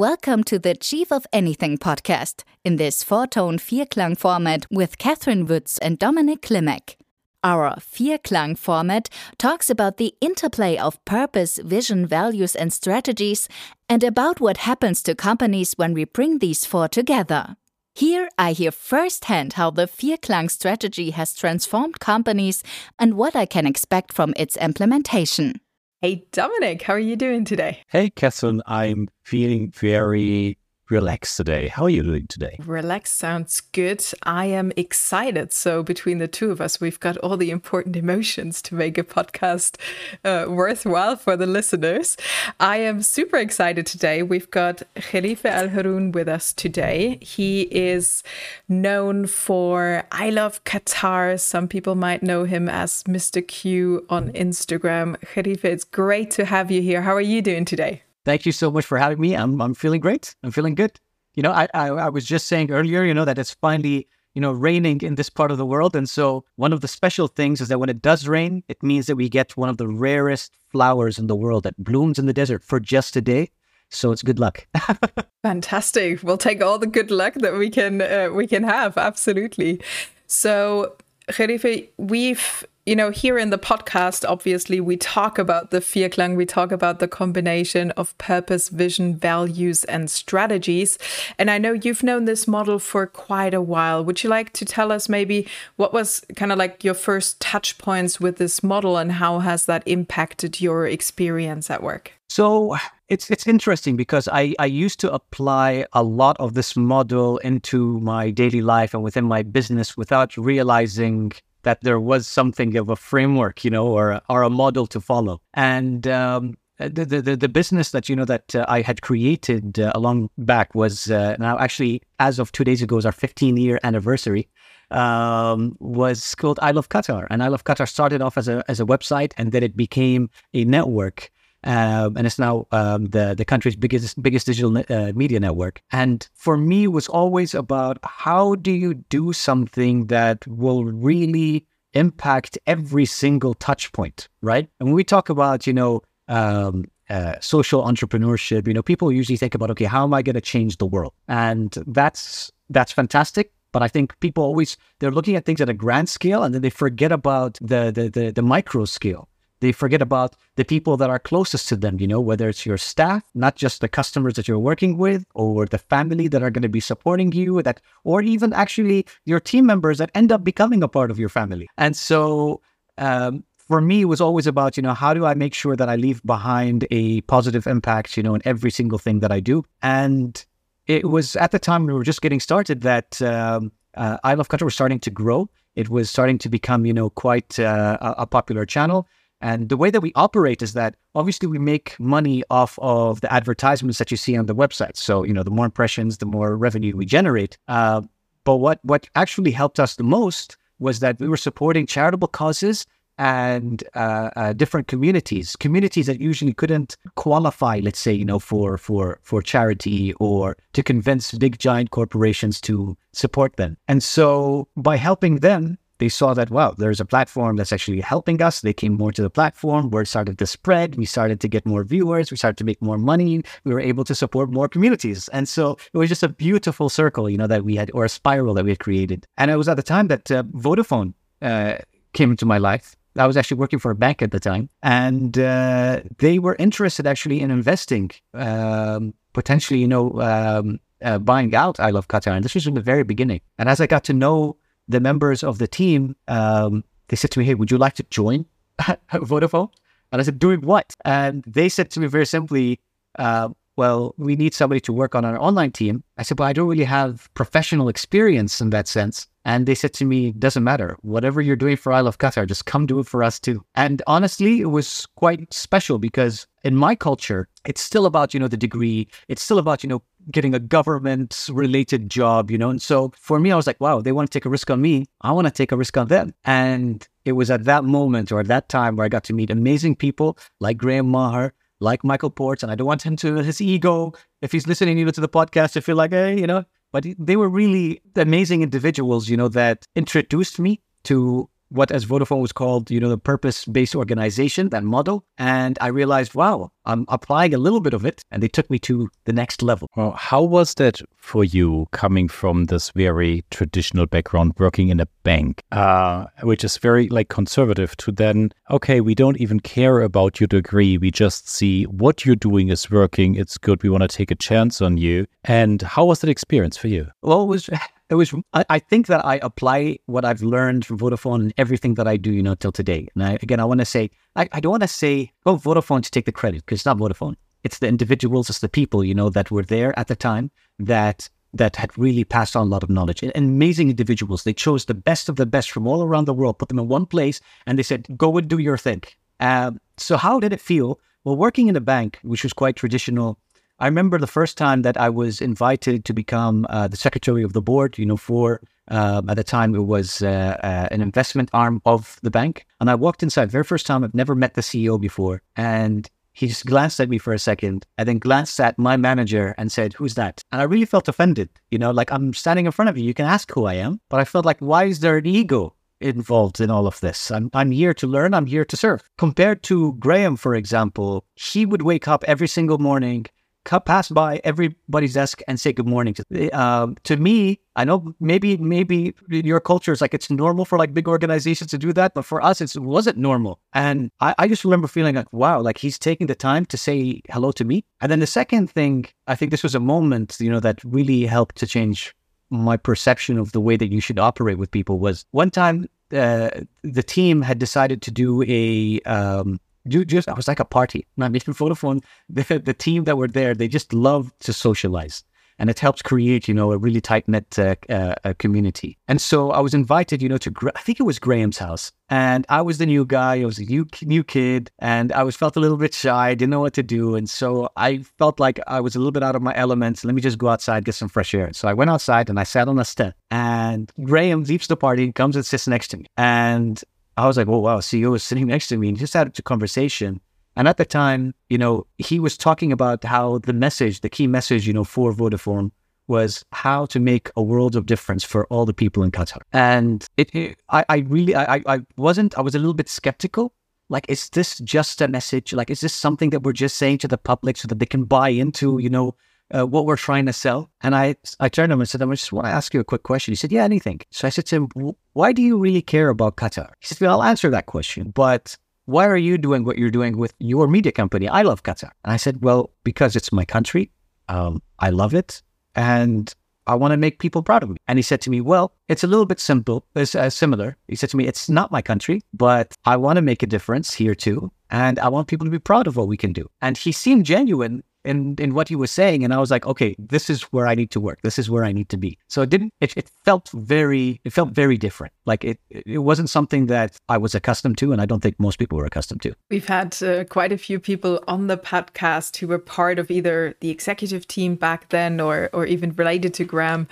Welcome to the Chief of Anything podcast in this four tone Vierklang format with Catherine Woods and Dominic Klimek. Our Vierklang format talks about the interplay of purpose, vision, values, and strategies, and about what happens to companies when we bring these four together. Here I hear firsthand how the Vierklang strategy has transformed companies and what I can expect from its implementation. Hey, Dominic, how are you doing today? Hey, Catherine, I'm feeling very relaxed today. How are you doing today? Relax sounds good. I am excited. So, between the two of us, we've got all the important emotions to make a podcast uh, worthwhile for the listeners. I am super excited today. We've got Khalifa Al Haroon with us today. He is known for I Love Qatar. Some people might know him as Mr. Q on Instagram. Khalifa, it's great to have you here. How are you doing today? Thank you so much for having me. I'm I'm feeling great. I'm feeling good. You know, I, I, I was just saying earlier, you know, that it's finally you know raining in this part of the world, and so one of the special things is that when it does rain, it means that we get one of the rarest flowers in the world that blooms in the desert for just a day. So it's good luck. Fantastic. We'll take all the good luck that we can uh, we can have. Absolutely. So Khalifa, we've you know, here in the podcast, obviously, we talk about the Vierklang, we talk about the combination of purpose, vision, values, and strategies. And I know you've known this model for quite a while. Would you like to tell us maybe what was kind of like your first touch points with this model and how has that impacted your experience at work? So it's it's interesting because I, I used to apply a lot of this model into my daily life and within my business without realizing that there was something of a framework, you know, or or a model to follow. And um, the, the the business that you know that uh, I had created uh, along back was uh, now actually as of two days ago is our 15 year anniversary. Um, was called I Love Qatar, and I Love Qatar started off as a as a website, and then it became a network um, and it's now um, the the country's biggest biggest digital uh, media network. And for me, it was always about how do you do something that will really impact every single touch point, right? And when we talk about you know um, uh, social entrepreneurship, you know, people usually think about okay, how am I going to change the world? And that's that's fantastic but I think people always they're looking at things at a grand scale and then they forget about the the the, the micro scale. They forget about the people that are closest to them, you know, whether it's your staff, not just the customers that you're working with, or the family that are going to be supporting you, that, or even actually your team members that end up becoming a part of your family. And so, um, for me, it was always about, you know, how do I make sure that I leave behind a positive impact, you know, in every single thing that I do. And it was at the time we were just getting started that um, uh, I Love Qatar was starting to grow. It was starting to become, you know, quite uh, a popular channel. And the way that we operate is that obviously we make money off of the advertisements that you see on the website. So, you know, the more impressions, the more revenue we generate. Uh, but what, what actually helped us the most was that we were supporting charitable causes and uh, uh, different communities, communities that usually couldn't qualify, let's say, you know, for for for charity or to convince big giant corporations to support them. And so by helping them, they saw that, wow, there's a platform that's actually helping us. They came more to the platform. Word started to spread. We started to get more viewers. We started to make more money. We were able to support more communities. And so it was just a beautiful circle, you know, that we had, or a spiral that we had created. And it was at the time that uh, Vodafone uh, came into my life. I was actually working for a bank at the time, and uh, they were interested actually in investing, um, potentially, you know, um, uh, buying out I Love Qatar. And this was in the very beginning. And as I got to know the members of the team, um, they said to me, "Hey, would you like to join Vodafone?" And I said, "Doing what?" And they said to me very simply, uh, "Well, we need somebody to work on our online team." I said, "But I don't really have professional experience in that sense." And they said to me, doesn't matter. Whatever you're doing for I Love Qatar, just come do it for us too. And honestly, it was quite special because in my culture, it's still about, you know, the degree. It's still about, you know, getting a government related job, you know. And so for me, I was like, wow, they want to take a risk on me. I want to take a risk on them. And it was at that moment or at that time where I got to meet amazing people like Graham Maher, like Michael Ports. And I don't want him to his ego, if he's listening, know, to the podcast, to feel like, hey, you know, but they were really amazing individuals, you know, that introduced me to what as Vodafone was called, you know, the purpose-based organization, that model. And I realized, wow, I'm applying a little bit of it. And they took me to the next level. Well, how was that for you coming from this very traditional background, working in a bank, uh, which is very like conservative to then, okay, we don't even care about your degree. We just see what you're doing is working. It's good. We want to take a chance on you. And how was that experience for you? Well, it was it was I, I, think that i apply what i've learned from vodafone and everything that i do you know till today. And I, again i want to say I, I don't want to say oh vodafone to take the credit because it's not vodafone. It's the individuals it's the people you know that were there at the time that that had really passed on a lot of knowledge. And amazing individuals. They chose the best of the best from all around the world put them in one place and they said go and do your thing. Um, so how did it feel? Well working in a bank which was quite traditional I remember the first time that I was invited to become uh, the secretary of the board, you know, for um, at the time it was uh, uh, an investment arm of the bank. And I walked inside, very first time, I've never met the CEO before. And he just glanced at me for a second and then glanced at my manager and said, Who's that? And I really felt offended. You know, like I'm standing in front of you, you can ask who I am. But I felt like, why is there an ego? involved in all of this. I'm, I'm here to learn, I'm here to serve. Compared to Graham, for example, he would wake up every single morning pass by everybody's desk and say good morning. To, um, to me, I know maybe maybe your culture is like it's normal for like big organizations to do that, but for us, it wasn't normal. And I, I just remember feeling like, wow, like he's taking the time to say hello to me. And then the second thing, I think this was a moment, you know, that really helped to change my perception of the way that you should operate with people was one time uh, the team had decided to do a um, just I was like a party. I mean, Vodafone, the, the team that were there, they just love to socialize. And it helps create, you know, a really tight knit uh, uh, community. And so I was invited, you know, to I think it was Graham's house, and I was the new guy. I was a new new kid, and I was felt a little bit shy, I didn't know what to do, and so I felt like I was a little bit out of my element. Let me just go outside, get some fresh air. So I went outside and I sat on a step, and Graham leaves the party, comes and sits next to me, and I was like, oh, wow, CEO was sitting next to me and just had a conversation. And at the time, you know, he was talking about how the message, the key message, you know, for Vodafone was how to make a world of difference for all the people in Qatar. And it, it I, I really, I, I wasn't, I was a little bit skeptical. Like, is this just a message? Like, is this something that we're just saying to the public so that they can buy into, you know, uh, what we're trying to sell. And I, I turned to him and said, I just want to ask you a quick question. He said, yeah, anything. So I said to him, why do you really care about Qatar? He said, well, I'll answer that question, but why are you doing what you're doing with your media company? I love Qatar. And I said, well, because it's my country. Um, I love it. And I want to make people proud of me. And he said to me, well, it's a little bit simple, it's uh, similar. He said to me, it's not my country, but I want to make a difference here too. And I want people to be proud of what we can do. And he seemed genuine in in what he was saying and i was like okay this is where i need to work. This is where i need to be. So it didn't it, it felt very it felt very different. Like it it wasn't something that i was accustomed to and i don't think most people were accustomed to. We've had uh, quite a few people on the podcast who were part of either the executive team back then or or even related to graham.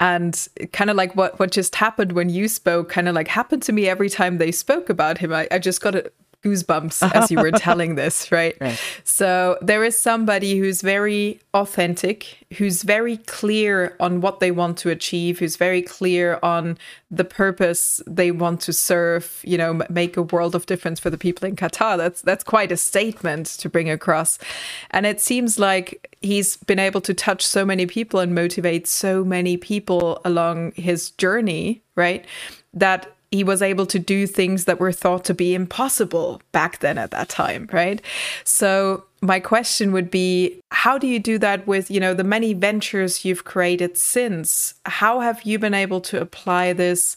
And kind of like what what just happened when you spoke kind of like happened to me every time they spoke about him. I, I just got a goosebumps as you were telling this, right? right? So there is somebody who's very authentic, who's very clear on what they want to achieve, who's very clear on the purpose they want to serve, you know, make a world of difference for the people in Qatar. That's that's quite a statement to bring across. And it seems like he's been able to touch so many people and motivate so many people along his journey, right? That he was able to do things that were thought to be impossible back then at that time, right? So my question would be how do you do that with you know the many ventures you've created since how have you been able to apply this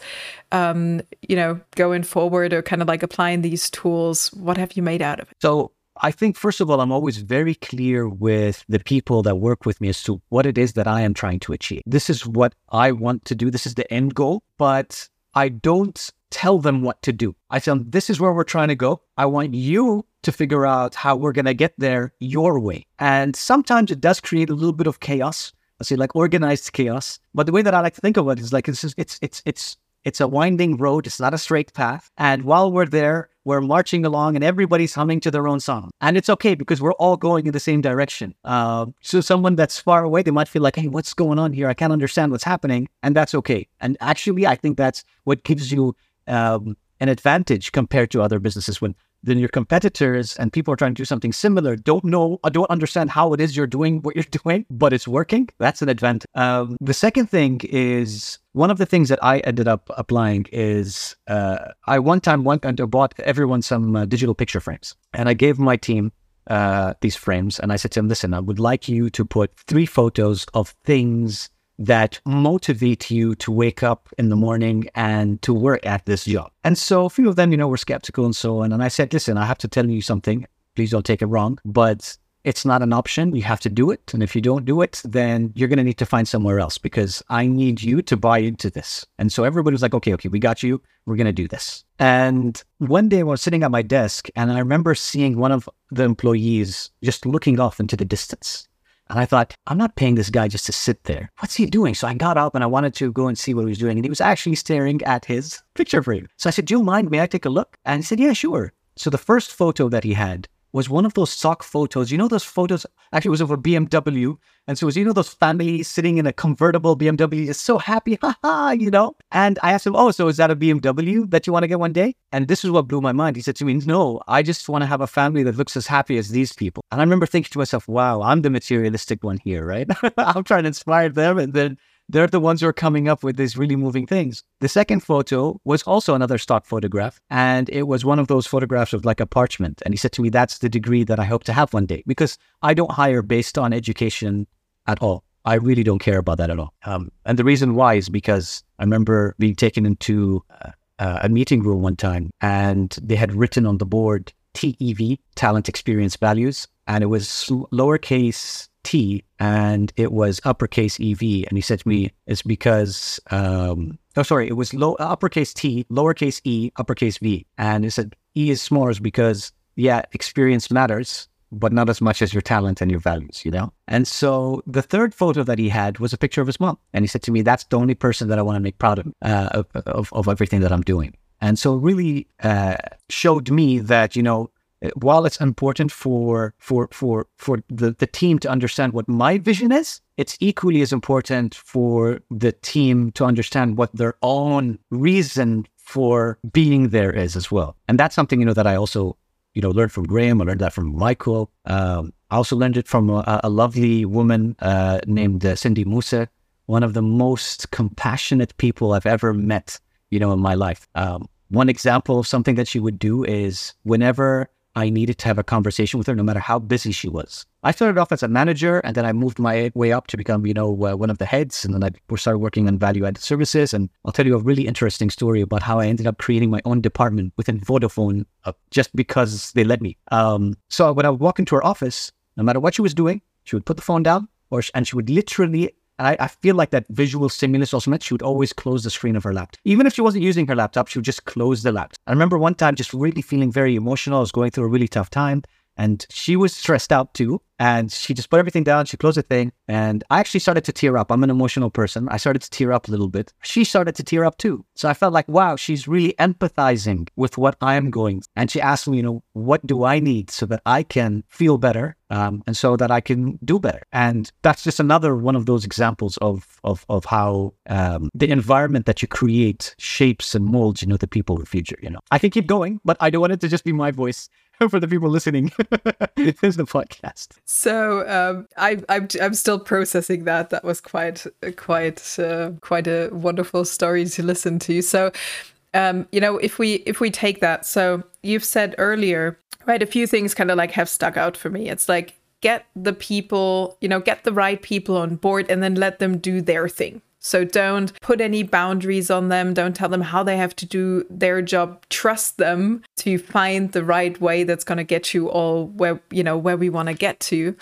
um, you know going forward or kind of like applying these tools what have you made out of it so I think, first of all, I'm always very clear with the people that work with me as to what it is that I am trying to achieve. This is what I want to do. This is the end goal. But I don't tell them what to do. I tell them, this is where we're trying to go. I want you to figure out how we're going to get there your way. And sometimes it does create a little bit of chaos. I say like organized chaos. But the way that I like to think of it is like it's it's it's it's it's a winding road. It's not a straight path. And while we're there, we're marching along and everybody's humming to their own song. And it's okay because we're all going in the same direction. Uh, so someone that's far away, they might feel like, hey, what's going on here? I can't understand what's happening. And that's okay. And actually, I think that's what gives you um, an advantage compared to other businesses when then your competitors and people are trying to do something similar don't know or don't understand how it is you're doing what you're doing, but it's working. That's an advantage. Um, the second thing is one of the things that I ended up applying is uh, I one time went and bought everyone some uh, digital picture frames, and I gave my team uh, these frames, and I said to them, "Listen, I would like you to put three photos of things." That motivate you to wake up in the morning and to work at this job. And so a few of them, you know, were skeptical and so on. And I said, listen, I have to tell you something. Please don't take it wrong, but it's not an option. You have to do it. And if you don't do it, then you're going to need to find somewhere else because I need you to buy into this. And so everybody was like, okay, okay, we got you. We're going to do this. And one day I was sitting at my desk and I remember seeing one of the employees just looking off into the distance. And I thought, I'm not paying this guy just to sit there. What's he doing? So I got up and I wanted to go and see what he was doing. And he was actually staring at his picture frame. So I said, Do you mind? May I take a look? And he said, Yeah, sure. So the first photo that he had was one of those stock photos. You know those photos? Actually, it was of a BMW. And so it was, you know, those families sitting in a convertible BMW, just so happy, haha, you know? And I asked him, oh, so is that a BMW that you want to get one day? And this is what blew my mind. He said to me, no, I just want to have a family that looks as happy as these people. And I remember thinking to myself, wow, I'm the materialistic one here, right? I'm trying to inspire them. And then they're the ones who are coming up with these really moving things. The second photo was also another stock photograph, and it was one of those photographs of like a parchment. And he said to me, That's the degree that I hope to have one day because I don't hire based on education at all. I really don't care about that at all. Um, and the reason why is because I remember being taken into uh, uh a meeting room one time and they had written on the board TEV, talent experience values, and it was lowercase T and it was uppercase EV. And he said to me, it's because, um, oh, sorry, it was low, uppercase T, lowercase E, uppercase V. And he said, E is small because, yeah, experience matters, but not as much as your talent and your values, you know? And so the third photo that he had was a picture of his mom. And he said to me, that's the only person that I want to make proud of, uh, of, of, of everything that I'm doing. And so it really uh, showed me that, you know, while it's important for for for for the, the team to understand what my vision is, it's equally as important for the team to understand what their own reason for being there is as well. And that's something you know that I also you know learned from Graham. I learned that from Michael. Um, I also learned it from a, a lovely woman uh, named uh, Cindy Musa, one of the most compassionate people I've ever met. You know, in my life. Um, one example of something that she would do is whenever I needed to have a conversation with her, no matter how busy she was. I started off as a manager, and then I moved my way up to become, you know, uh, one of the heads, and then I started working on value-added services. And I'll tell you a really interesting story about how I ended up creating my own department within Vodafone uh, just because they let me. Um, so when I would walk into her office, no matter what she was doing, she would put the phone down, or and she would literally and I, I, feel like that visual stimulus also meant she would always close the screen of her laptop. Even if she wasn't using her laptop, she would just close the laptop. I remember one time just really feeling very emotional. I was going through a really tough time and she was stressed out too. And she just put everything down. She closed the thing. And I actually started to tear up. I'm an emotional person. I started to tear up a little bit. She started to tear up too. So I felt like, wow, she's really empathizing with what I am going. And she asked me, you know, what do I need so that I can feel better um, and so that I can do better? And that's just another one of those examples of, of, of how um, the environment that you create shapes and molds, you know, the people of the future, you know. I can keep going, but I don't want it to just be my voice. for the people listening is the podcast. So um, I, I'm I'm still processing that. That was quite quite uh, quite a wonderful story to listen to. So. Um, you know, if we if we take that, so you've said earlier, right? A few things kind of like have stuck out for me. It's like get the people, you know, get the right people on board, and then let them do their thing so don't put any boundaries on them. Don't tell them how they have to do their job. Trust them to find the right way that's going to get you all where, you know, where we want to get to.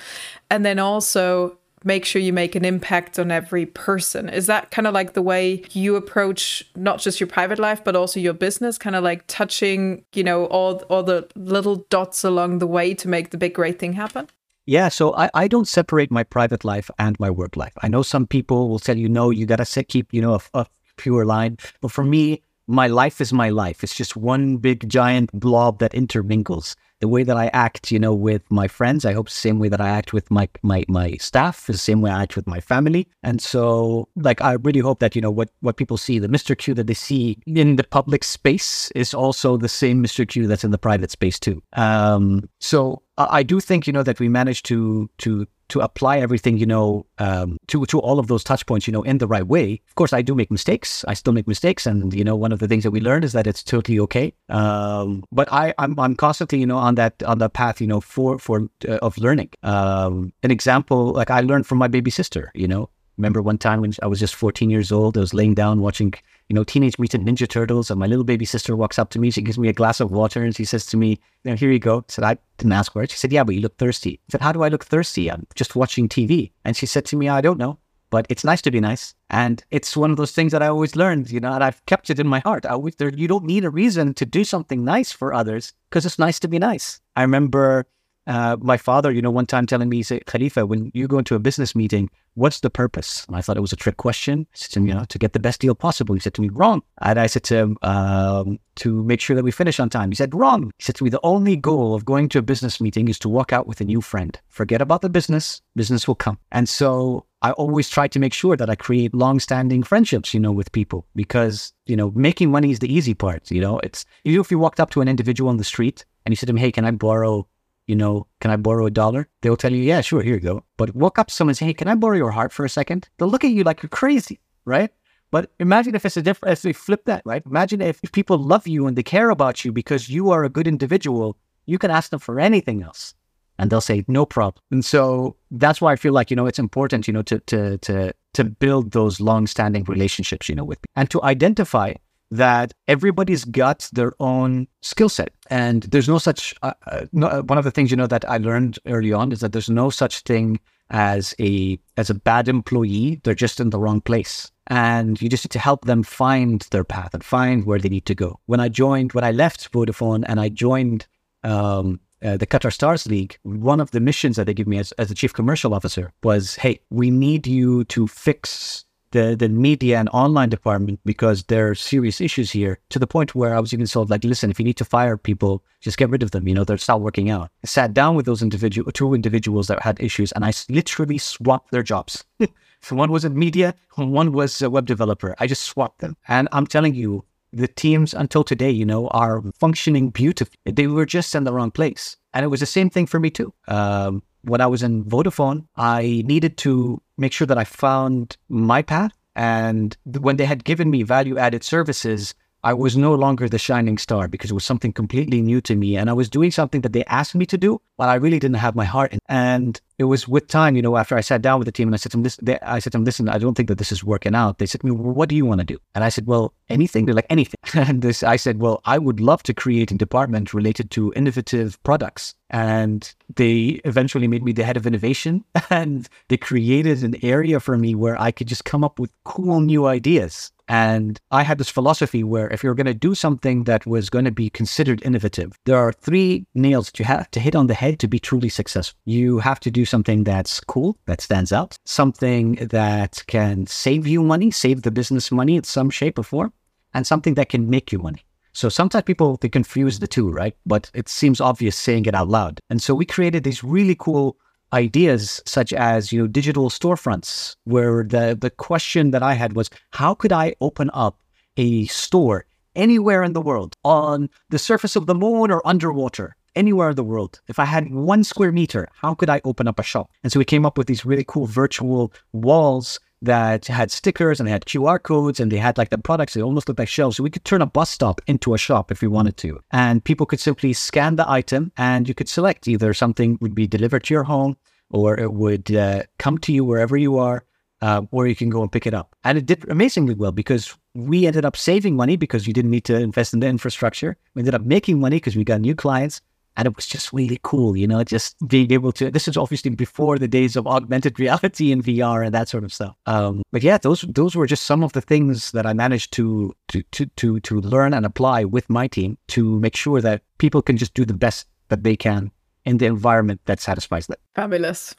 And then also make sure you make an impact on every person. Is that kind of like the way you approach not just your private life but also your business, kind of like touching, you know, all all the little dots along the way to make the big great thing happen? Yeah, so I, I don't separate my private life and my work life. I know some people will tell you, no, you got to keep, you know, a, a pure line. But for me, my life is my life. It's just one big giant blob that intermingles. The way that I act, you know, with my friends, I hope the same way that I act with my my my staff is the same way I act with my family. And so, like, I really hope that you know what what people see, the Mr. Q that they see in the public space, is also the same Mr. Q that's in the private space too. Um, so I do think you know that we managed to to to apply everything, you know, um, to to all of those touch points, you know, in the right way. Of course, I do make mistakes. I still make mistakes, and you know, one of the things that we learned is that it's totally okay. Um, but I, I'm I'm constantly, you know, on that on that path, you know, for for uh, of learning. Um, an example, like I learned from my baby sister. You know, remember one time when I was just 14 years old, I was laying down watching you know, Teenage Mutant Ninja Turtles. And my little baby sister walks up to me. She gives me a glass of water and she says to me, know, here you go. I said, I didn't ask for it. She said, yeah, but you look thirsty. I said, how do I look thirsty? I'm just watching TV. And she said to me, I don't know, but it's nice to be nice. And it's one of those things that I always learned, you know, and I've kept it in my heart. I always, there, you don't need a reason to do something nice for others because it's nice to be nice. I remember uh, my father, you know, one time telling me, he said, Khalifa, when you go into a business meeting, what's the purpose? And I thought it was a trick question. Said to you know, to get the best deal possible. He said to me, wrong. And I said to him, um, to make sure that we finish on time. He said, wrong. He said to me, the only goal of going to a business meeting is to walk out with a new friend. Forget about the business. Business will come. And so I always try to make sure that I create long-standing friendships, you know, with people because, you know, making money is the easy part. You know, it's, know, if you walked up to an individual on the street and you said to him, hey, can I borrow you know, can I borrow a dollar? They'll tell you, yeah, sure, here you go. But walk up to someone and say, hey, can I borrow your heart for a second? They'll look at you like you're crazy, right? But imagine if it's a different, if we flip that, right? Imagine if people love you and they care about you because you are a good individual, you can ask them for anything else and they'll say no problem. And so that's why I feel like you know it's important, you know, to to to to build those long-standing relationships, you know, with and to identify that everybody's got their own skill set. And there's no such uh, uh, no, one of the things you know that i learned early on is that there's no such thing as a as a bad employee. They're just in the wrong place. And you just need to help them find their path and find where they need to go. When i joined when i left vodafone and i joined um, uh, the Qatar Stars League, one of the missions that they give me as, as a chief commercial officer was, hey, we need you to fix the, the media and online department because there are serious issues here to the point where I was even told, like, listen, if you need to fire people, just get rid of them. You know, they're not working out. I sat down with those individual, two individuals that had issues and I literally swapped their jobs. one was in media, one was a web developer. I just swapped them. And I'm telling you, the teams until today, you know, are functioning beautifully. They were just in the wrong place. And it was the same thing for me too. Um, when I was in Vodafone, I needed to make sure that I found my path. And when they had given me value added services, I was no longer the shining star because it was something completely new to me. And I was doing something that they asked me to do, but I really didn't have my heart in. And it was with time, you know, after I sat down with the team and I said to them, this, they, I said to them, listen, I don't think that this is working out. They said to me, well, what do you want to do? And I said, well, anything. They're like, anything. and this, I said, well, I would love to create a department related to innovative products. And they eventually made me the head of innovation and they created an area for me where I could just come up with cool new ideas and I had this philosophy where if you're going to do something that was going to be considered innovative, there are three nails that you have to hit on the head to be truly successful. You have to do something that's cool, that stands out, something that can save you money, save the business money in some shape or form, and something that can make you money. So sometimes people they confuse the two, right? But it seems obvious saying it out loud. And so we created these really cool ideas such as you know digital storefronts where the the question that i had was how could i open up a store anywhere in the world on the surface of the moon or underwater anywhere in the world if i had one square meter how could i open up a shop and so we came up with these really cool virtual walls that had stickers and they had QR codes and they had like the products. They almost looked like shelves. So we could turn a bus stop into a shop if we wanted to. And people could simply scan the item and you could select either something would be delivered to your home or it would uh, come to you wherever you are, uh, or you can go and pick it up. And it did amazingly well because we ended up saving money because you didn't need to invest in the infrastructure. We ended up making money because we got new clients and it was just really cool, you know, just being able to. This is obviously before the days of augmented reality and VR and that sort of stuff. Um, but yeah, those those were just some of the things that I managed to to to to to learn and apply with my team to make sure that people can just do the best that they can in the environment that satisfies them. Fabulous.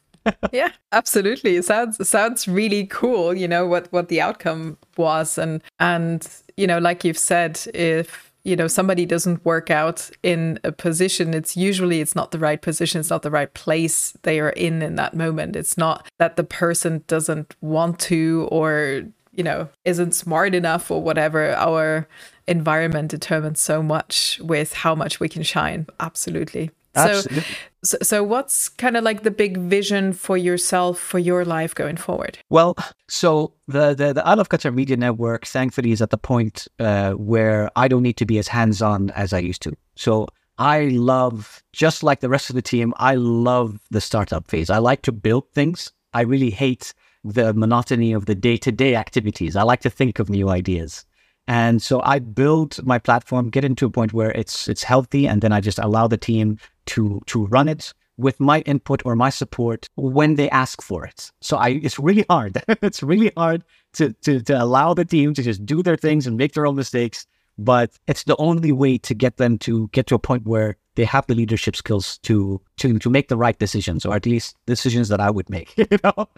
yeah, absolutely. It sounds sounds really cool. You know what what the outcome was, and and you know, like you've said, if you know somebody doesn't work out in a position it's usually it's not the right position it's not the right place they are in in that moment. It's not that the person doesn't want to or you know isn't smart enough or whatever. Our environment determines so much with how much we can shine. Absolutely so, so, so what's kind of like the big vision for yourself for your life going forward? Well, so the the, the I Love Qatar Media Network, thankfully, is at the point uh, where I don't need to be as hands on as I used to. So I love, just like the rest of the team, I love the startup phase. I like to build things. I really hate the monotony of the day to day activities. I like to think of new ideas. And so I build my platform, get into a point where it's it's healthy, and then I just allow the team to to run it with my input or my support when they ask for it. So I it's really hard. it's really hard to, to to allow the team to just do their things and make their own mistakes. But it's the only way to get them to get to a point where they have the leadership skills to to to make the right decisions, or at least decisions that I would make. You know,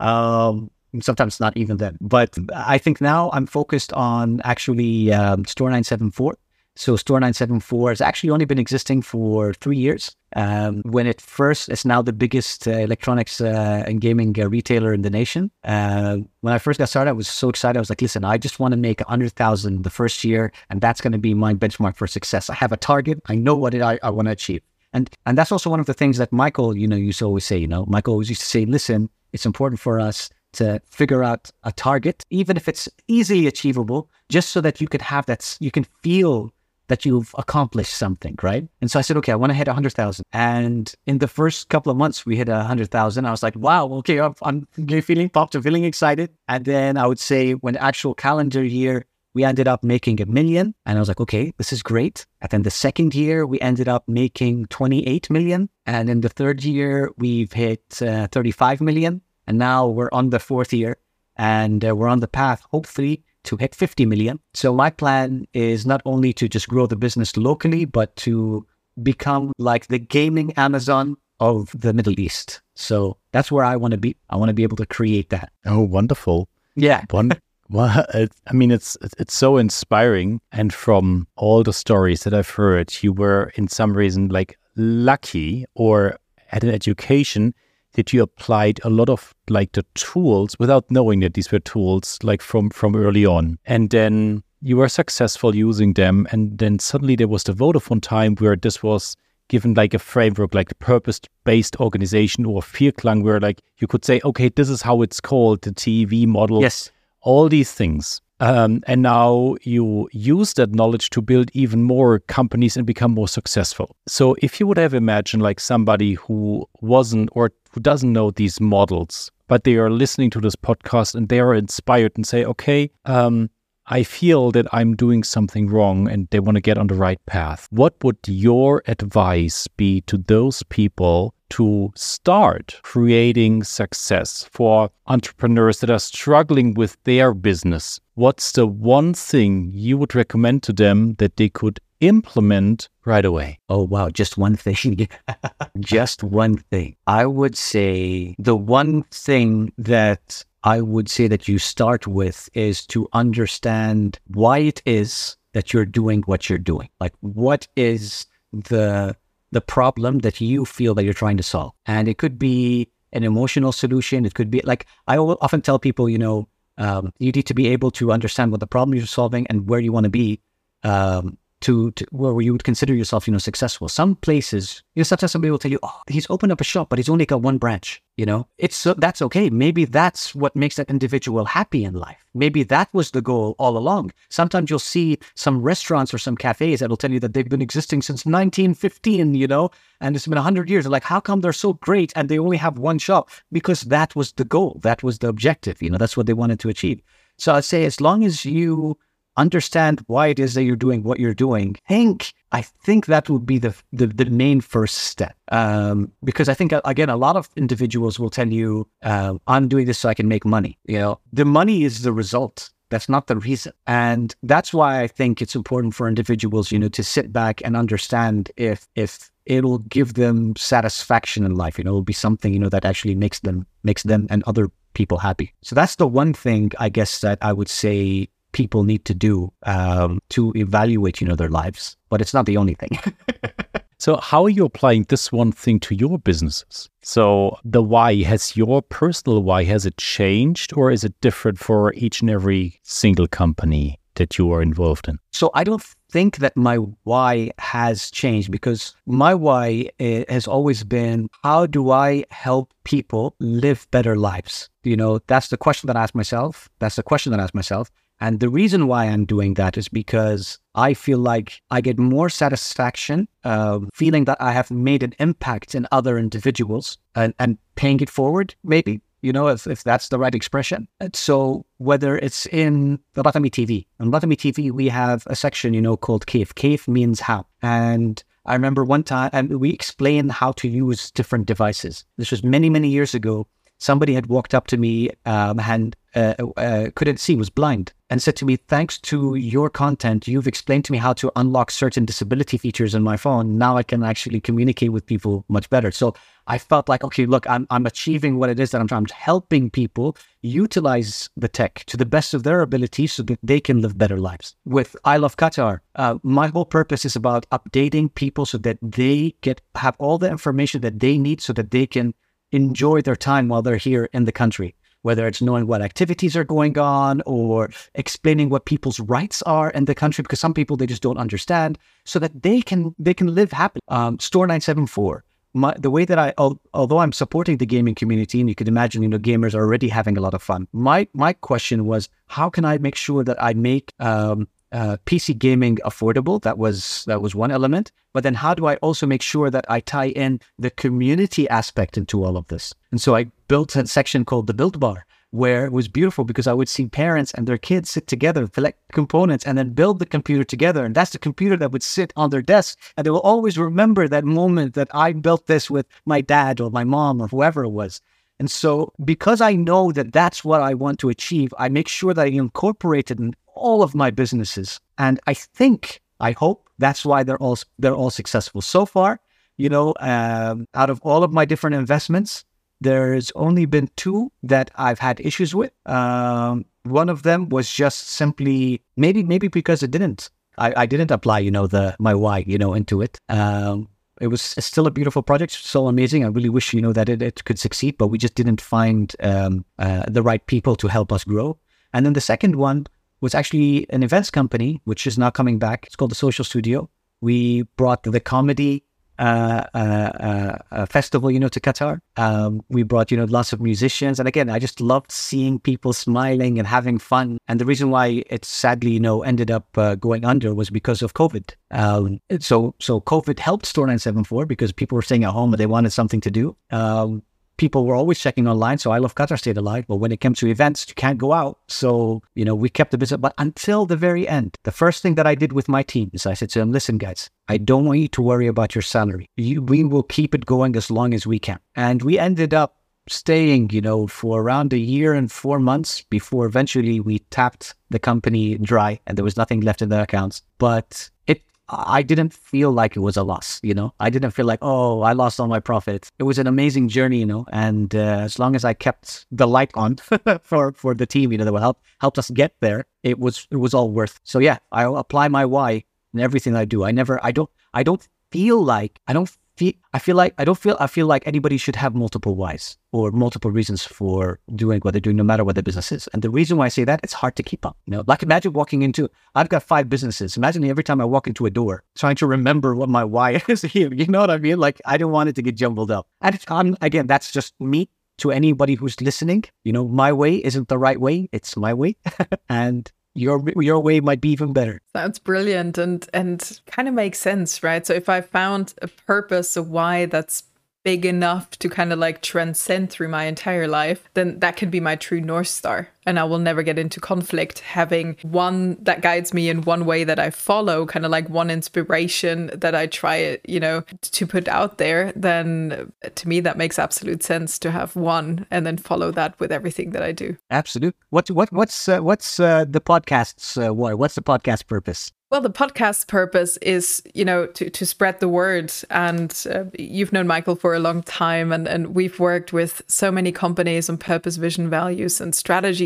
um, sometimes not even then. But I think now I'm focused on actually um, Store 974. So Store 974 has actually only been existing for three years. Um, when it first, it's now the biggest uh, electronics uh, and gaming uh, retailer in the nation. Uh, when I first got started, I was so excited. I was like, listen, I just want to make 100,000 the first year, and that's going to be my benchmark for success. I have a target. I know what it, I, I want to achieve. And, and that's also one of the things that Michael, you know, used to always say, you know, Michael always used to say, listen, it's important for us to figure out a target, even if it's easily achievable, just so that you can have that, you can feel that you've accomplished something, right? And so I said, okay, I want to hit 100,000. And in the first couple of months, we hit 100,000. I was like, wow, okay, I'm, I'm feeling pumped, I'm feeling excited. And then I would say when actual calendar year, we ended up making a million. And I was like, okay, this is great. And then the second year, we ended up making 28 million. And in the third year, we've hit uh, 35 million. And now we're on the fourth year and uh, we're on the path, hopefully, to hit 50 million. So my plan is not only to just grow the business locally, but to become like the gaming Amazon of the Middle East. So that's where I want to be. I want to be able to create that. Oh, wonderful. Yeah. One, well, it, I mean, it's it's so inspiring. And from all the stories that I've heard, you were in some reason like lucky or had an education that you applied a lot of like the tools without knowing that these were tools like from from early on. And then you were successful using them and then suddenly there was the vodafone time where this was given like a framework like a purpose-based organization or vierklang where like you could say okay this is how it's called the tv model. Yes. All these things um, and now you use that knowledge to build even more companies and become more successful. So if you would have imagined like somebody who wasn't or who doesn't know these models, but they are listening to this podcast and they are inspired and say, okay, um, I feel that I'm doing something wrong and they want to get on the right path. What would your advice be to those people to start creating success for entrepreneurs that are struggling with their business? What's the one thing you would recommend to them that they could implement right away? Oh, wow. Just one thing. just one thing. I would say the one thing that I would say that you start with is to understand why it is that you're doing what you're doing. Like, what is the the problem that you feel that you're trying to solve. And it could be an emotional solution. It could be like I often tell people, you know, um, you need to be able to understand what the problem you're solving and where you want to be um, to, to where you would consider yourself, you know, successful. Some places, you know, sometimes somebody will tell you, oh, he's opened up a shop, but he's only got one branch. You know, it's uh, that's okay. Maybe that's what makes that individual happy in life. Maybe that was the goal all along. Sometimes you'll see some restaurants or some cafes that'll tell you that they've been existing since 1915. You know, and it's been 100 years. Like, how come they're so great and they only have one shop? Because that was the goal. That was the objective. You know, that's what they wanted to achieve. So I'd say as long as you understand why it is that you're doing what you're doing. Think I think that would be the the, the main first step. Um, because I think again, a lot of individuals will tell you, uh, "I'm doing this so I can make money." You know, the money is the result. That's not the reason. And that's why I think it's important for individuals, you know, to sit back and understand if if it'll give them satisfaction in life. You know, it'll be something, you know, that actually makes them makes them and other people happy. So that's the one thing I guess that I would say people need to do um, to evaluate, you know, their lives. But it's not the only thing. So, how are you applying this one thing to your businesses? So, the why has your personal why has it changed, or is it different for each and every single company that you are involved in? So, I don't think that my why has changed because my why eh, has always been how do I help people live better lives? You know, that's the question that I ask myself. That's the question that I ask myself. And the reason why I'm doing that is because I feel like I get more satisfaction uh, feeling that I have made an impact in other individuals and, and paying it forward, maybe, you know, if, if that's the right expression. So whether it's in the Ratami TV, on Ratami TV, we have a section, you know, called Cave. Cave means how. And I remember one time, and we explained how to use different devices. This was many, many years ago somebody had walked up to me um, and uh, uh, couldn't see, was blind, and said to me, Thanks to your content, you've explained to me how to unlock certain disability features in my phone. Now I can actually communicate with people much better. So I felt like, okay, look, I'm, I'm achieving what it is that I'm trying. I'm helping people utilize the tech to the best of their ability so that they can live better lives. With I Love Qatar, uh, my whole purpose is about updating people so that they get have all the information that they need so that they can enjoy their time while they're here in the country, whether it's knowing what activities are going on or explaining what people's rights are in the country, because some people they just don't understand, so that they can they can live happily. Um, Store nine seven four. My, the way that I, although I'm supporting the gaming community, and you could imagine, you know, gamers are already having a lot of fun. My my question was, how can I make sure that I make um, uh, PC gaming affordable. That was that was one element. But then, how do I also make sure that I tie in the community aspect into all of this? And so I built a section called the Build Bar, where it was beautiful because I would see parents and their kids sit together, collect components, and then build the computer together. And that's the computer that would sit on their desk, and they will always remember that moment that I built this with my dad or my mom or whoever it was. And so, because I know that that's what I want to achieve, I make sure that I incorporate it in all of my businesses. And I think, I hope that's why they're all they're all successful so far. You know, um, out of all of my different investments, there's only been two that I've had issues with. Um, one of them was just simply maybe maybe because it didn't. I, I didn't apply, you know, the my why, you know, into it. Um, it was still a beautiful project, so amazing. I really wish, you know, that it, it could succeed, but we just didn't find um, uh, the right people to help us grow. And then the second one was actually an events company, which is now coming back. It's called the Social Studio. We brought the comedy uh, uh, uh, festival, you know, to Qatar. Um, we brought, you know, lots of musicians. And again, I just loved seeing people smiling and having fun. And the reason why it sadly, you know, ended up uh, going under was because of COVID. Um, so, so COVID helped Store 974 because people were staying at home and they wanted something to do. Um, people were always checking online. So I love Qatar stayed alive. But when it came to events, you can't go out. So, you know, we kept the business. But until the very end, the first thing that I did with my team is I said to them, listen, guys, I don't want you to worry about your salary. You, we will keep it going as long as we can. And we ended up staying, you know, for around a year and four months before eventually we tapped the company dry and there was nothing left in the accounts. But it I didn't feel like it was a loss, you know. I didn't feel like, oh, I lost all my profits. It was an amazing journey, you know. And uh, as long as I kept the light on for for the team, you know, that will help helped us get there, it was it was all worth. So yeah, I apply my why in everything I do. I never, I don't, I don't feel like I don't feel I feel like I don't feel I feel like anybody should have multiple whys or multiple reasons for doing what they're doing, no matter what the business is. And the reason why I say that it's hard to keep up. You know, like imagine walking into I've got five businesses. Imagine every time I walk into a door, trying to remember what my why is here. You know what I mean? Like I don't want it to get jumbled up. And I'm, again, that's just me to anybody who's listening. You know, my way isn't the right way. It's my way. and your your way might be even better. Sounds brilliant and and kind of makes sense, right? So if I found a purpose, a why that's big enough to kind of like transcend through my entire life, then that could be my true north star. And I will never get into conflict having one that guides me in one way that I follow, kind of like one inspiration that I try, you know, to put out there, then to me that makes absolute sense to have one and then follow that with everything that I do. Absolutely. What what what's uh, what's uh, the podcast's uh, why? What's the podcast purpose? Well, the podcast purpose is, you know, to, to spread the word. And uh, you've known Michael for a long time, and, and we've worked with so many companies on purpose, vision, values, and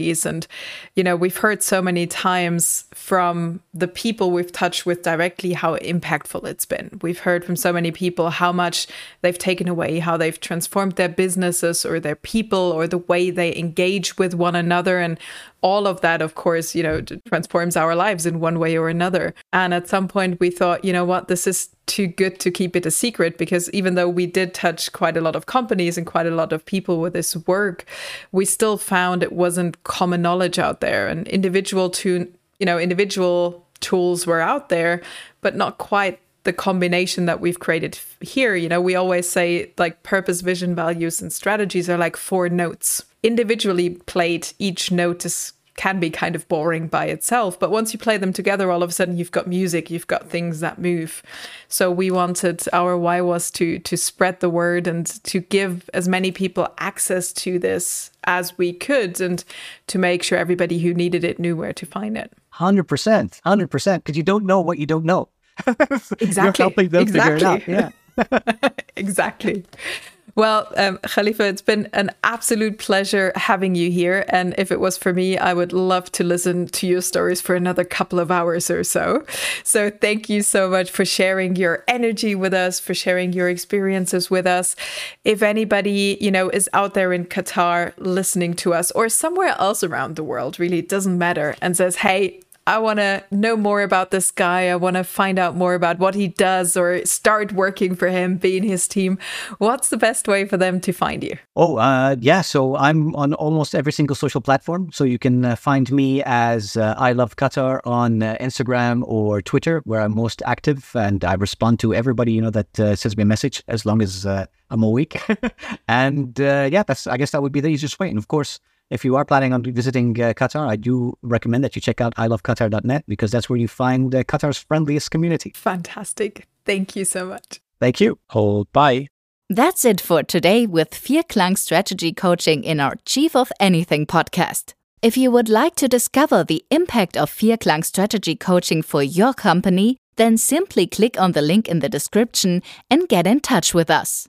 And, you know, we've heard so many times from the people we've touched with directly how impactful it's been. We've heard from so many people how much they've taken away, how they've transformed their businesses or their people or the way they engage with one another. And all of that, of course, you know, transforms our lives in one way or another. And at some point, we thought, you know what, this is too good to keep it a secret because even though we did touch quite a lot of companies and quite a lot of people with this work, we still found it wasn't common knowledge out there. And individual to you know, individual tools were out there, but not quite the combination that we've created here. You know, we always say like purpose, vision, values, and strategies are like four notes. Individually played, each note is can be kind of boring by itself. But once you play them together, all of a sudden you've got music, you've got things that move. So we wanted our why was to to spread the word and to give as many people access to this as we could and to make sure everybody who needed it knew where to find it. 100%. 100%. Because you don't know what you don't know. exactly. You're helping them exactly. figure it out. Yeah. exactly. Well, um, Khalifa, it's been an absolute pleasure having you here. And if it was for me, I would love to listen to your stories for another couple of hours or so. So thank you so much for sharing your energy with us, for sharing your experiences with us. If anybody, you know, is out there in Qatar listening to us or somewhere else around the world, really, it doesn't matter, and says, hey, I want to know more about this guy. I want to find out more about what he does or start working for him, be in his team. What's the best way for them to find you? Oh, uh, yeah. So I'm on almost every single social platform. So you can uh, find me as uh, I Love Qatar on uh, Instagram or Twitter, where I'm most active. And I respond to everybody, you know, that uh, sends me a message as long as uh, I'm awake. and yeah, that's, I guess that would be the easiest way. And of course, if you are planning on visiting uh, Qatar, I do recommend that you check out iloveqatar.net because that's where you find uh, Qatar's friendliest community. Fantastic. Thank you so much. Thank you. Hold bye. That's it for today with Vierklang Strategy Coaching in our Chief of Anything podcast. If you would like to discover the impact of Vierklang Strategy Coaching for your company, then simply click on the link in the description and get in touch with us.